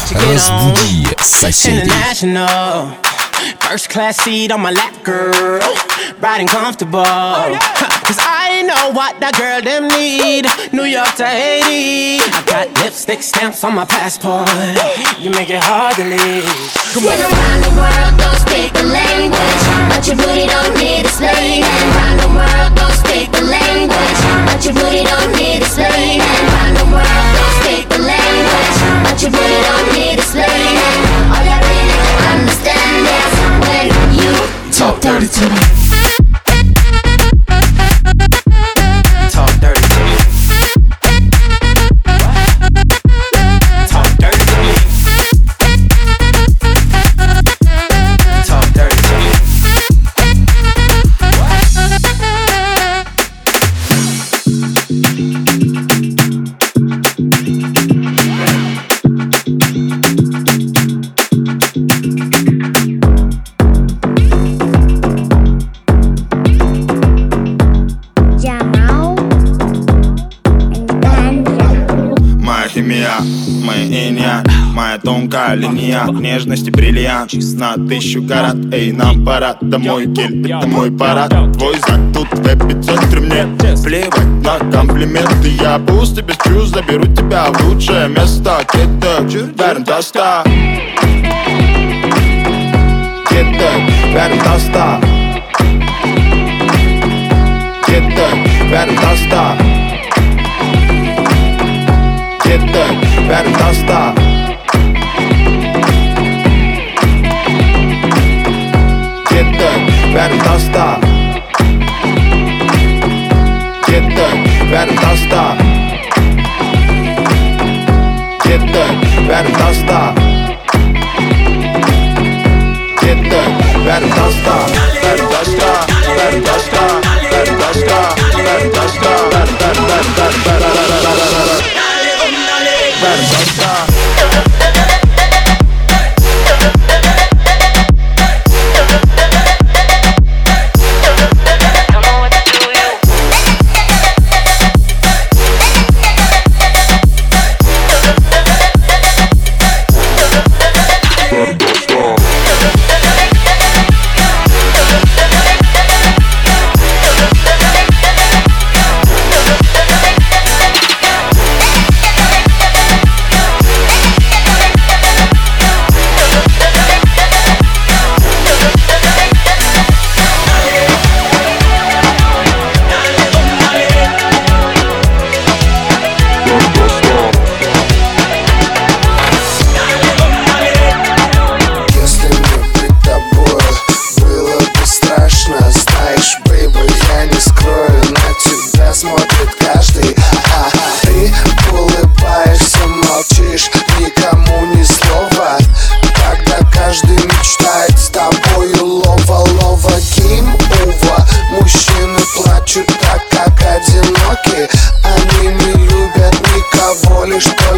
let you get on. International. First class seat on my lap, girl. Riding comfortable. Cause I know what that girl them need. New York to Haiti. I got lipstick stamps on my passport. You make it hard to leave. Come on. Yeah, around the world, don't speak the language. But your booty don't need explaining. Around the world, don't speak the language. But your booty don't need explaining. Around the world, but booty don't need explaining. All I really understand is when you talk dirty to me. Линия Нежности бриллиант. На тысячу карат Эй, нам пора домой, кель, это мой парад. Твой знак тут в эпицентре мне. Плевать на комплименты Я пусть и без чувств. Заберу тебя в лучшее место. Где-то верн доста Где-то верн доста Где-то верн доста Где-то верн доста ver dasta. Git dök ver dasta. Git dök ver dasta. Git dök ver dasta. Ver dasta. Ver dasta. polished.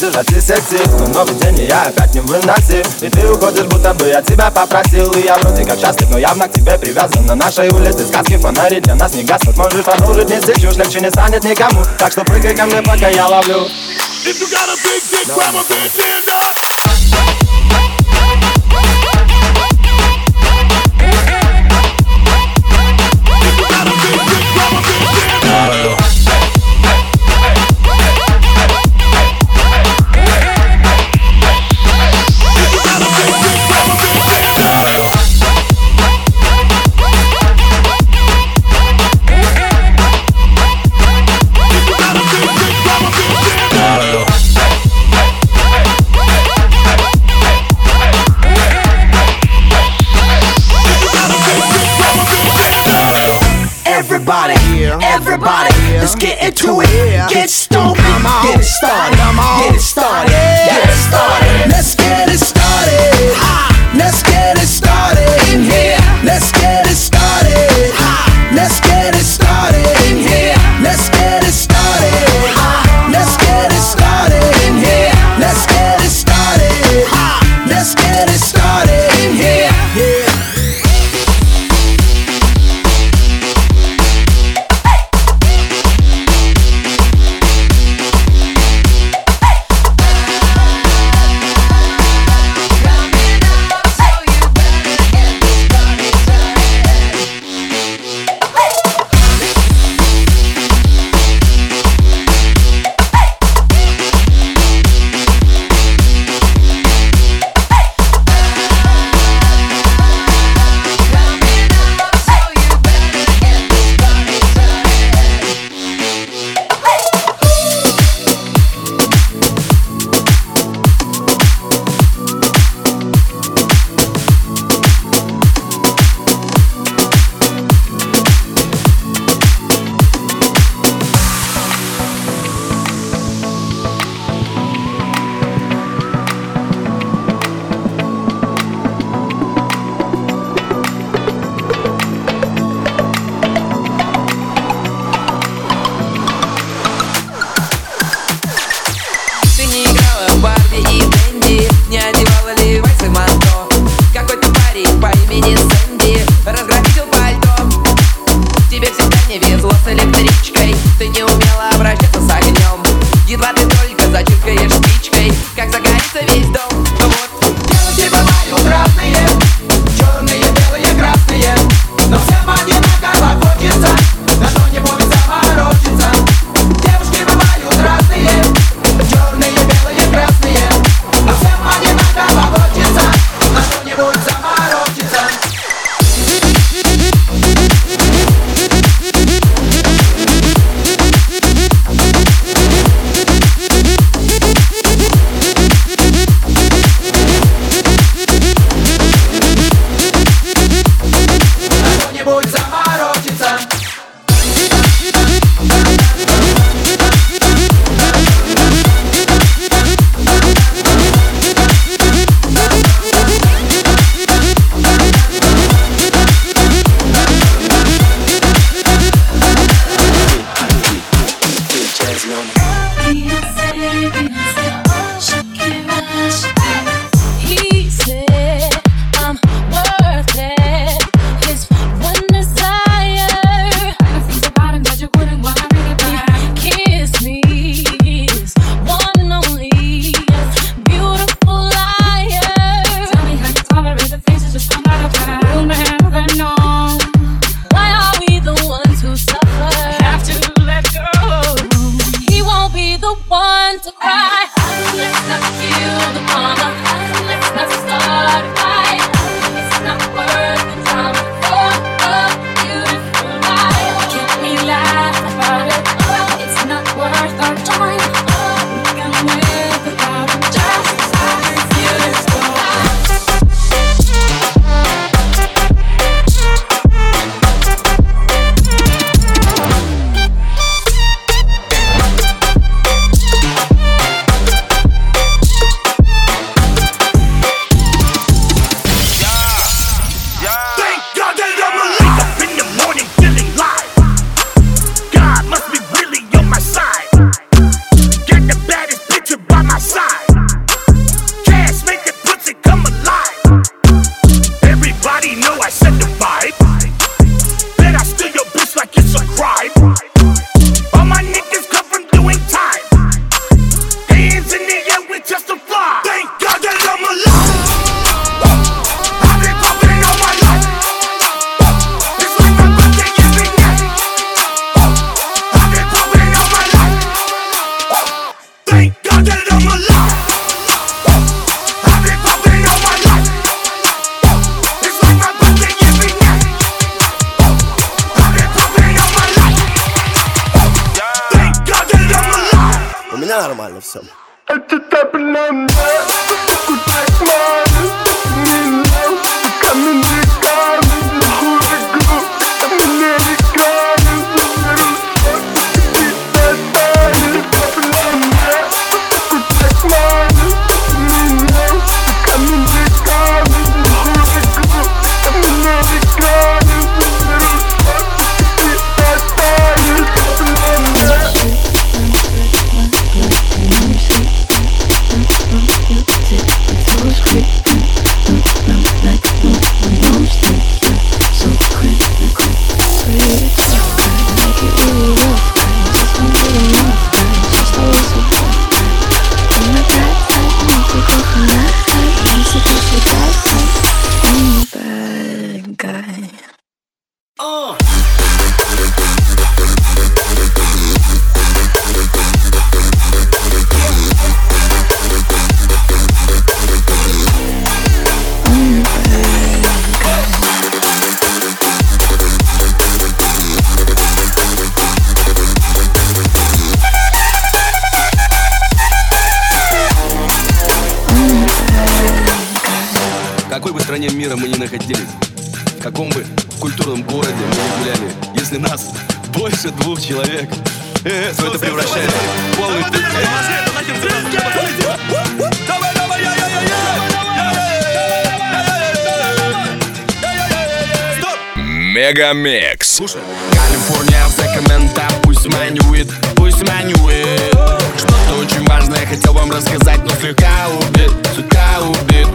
Держать секси Но новый день и я опять не выносил И ты уходишь, будто бы я тебя попросил И я вроде как счастлив, но явно к тебе привязан На нашей улице сказки, фонари для нас не гаснут Можешь продолжить вместе чушь, легче не станет никому Так что прыгай ко мне, пока я ловлю If you got a big dick, grab a big hand up. everybody, everybody, let's get into it. Get stoked, get it started, get it started, get it started. Let's get it started. Let's awesome. Мира мы ни находились, в каком бы культурном городе мы ни гуляли, если нас больше двух человек, э, то это превращает в полный Мегамикс. Калифорния в Сакраменто Пусть манюет, пусть манюет Что-то очень важное хотел вам рассказать Но слегка убит, слегка убит.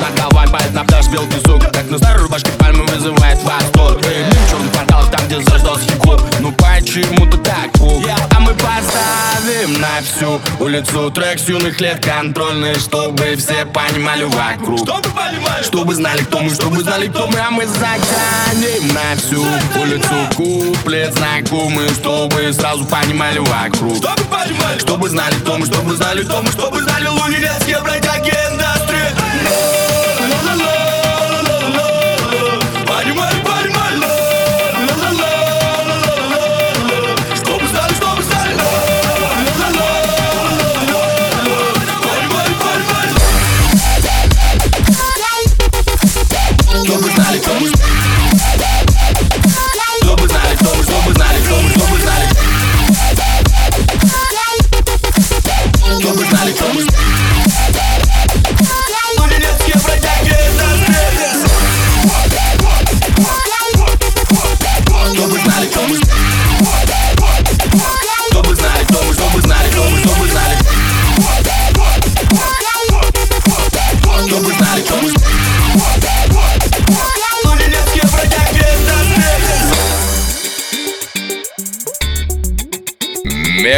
Над головой падает на пляж, белый песок Как на старой рубашке пальмы вызывает восторг. Черный квартал, там где зарождался хип-хоп Ну почему-то так пух? А мы поставим на всю улицу трек с юных лет контрольный Чтобы все понимали вокруг. Чтобы понимали Чтобы знали, кто мы, чтобы знали, кто мы. А мы затянем на всю улицу куплет знакомый Чтобы сразу понимали вокруг. Чтобы понимали Чтобы знали, кто мы, чтобы знали, кто мы Чтобы знали лунинецкие бродяги industry. No, no, no, no.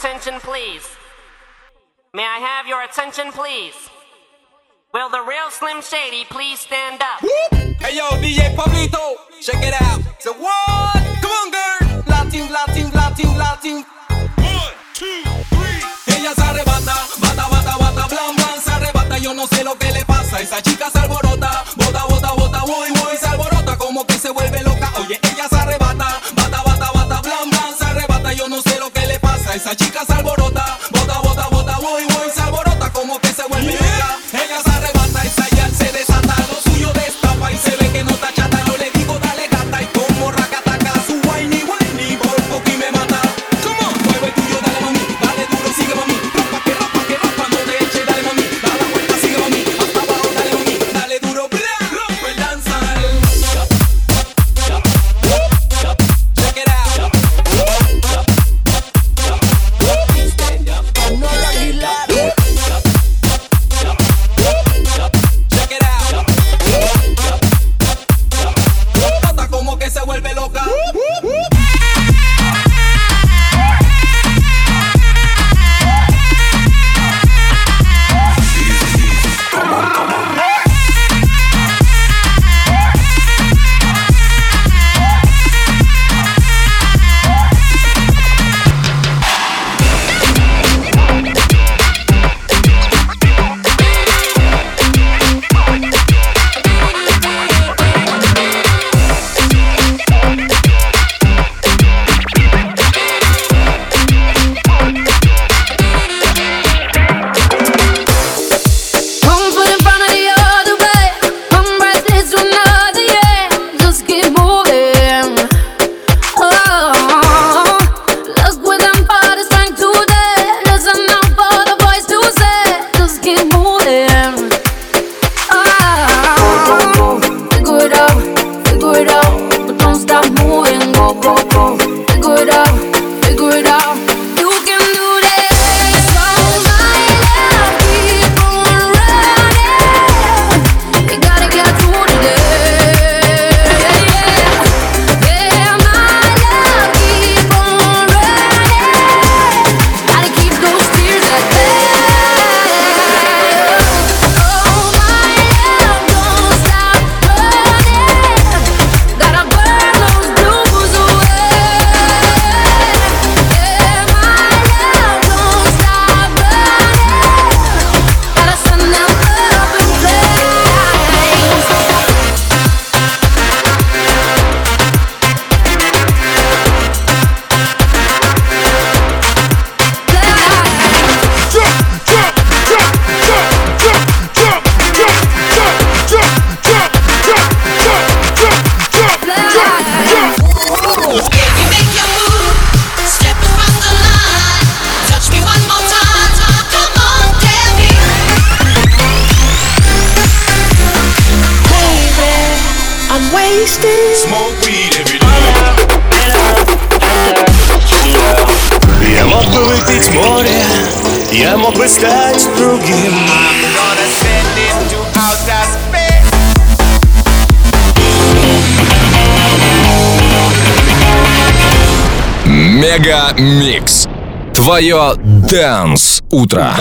attention, please? May I have your attention, please? Will the real Slim Shady please stand up? Hey yo, DJ Pablito, check it out. So what? Come on, girl. Latin, Latin, Latin, Latin. One, two, three. Ella se arrebata, bata, bata, bata, blan, blan, se arrebata. Yo no sé lo que le pasa. Esa chica se alborota, bota, bota, bota, voy, voy, se alborota como que se vuelve esa chica se alborota. другим Мега Микс. Твое Дэнс-утро.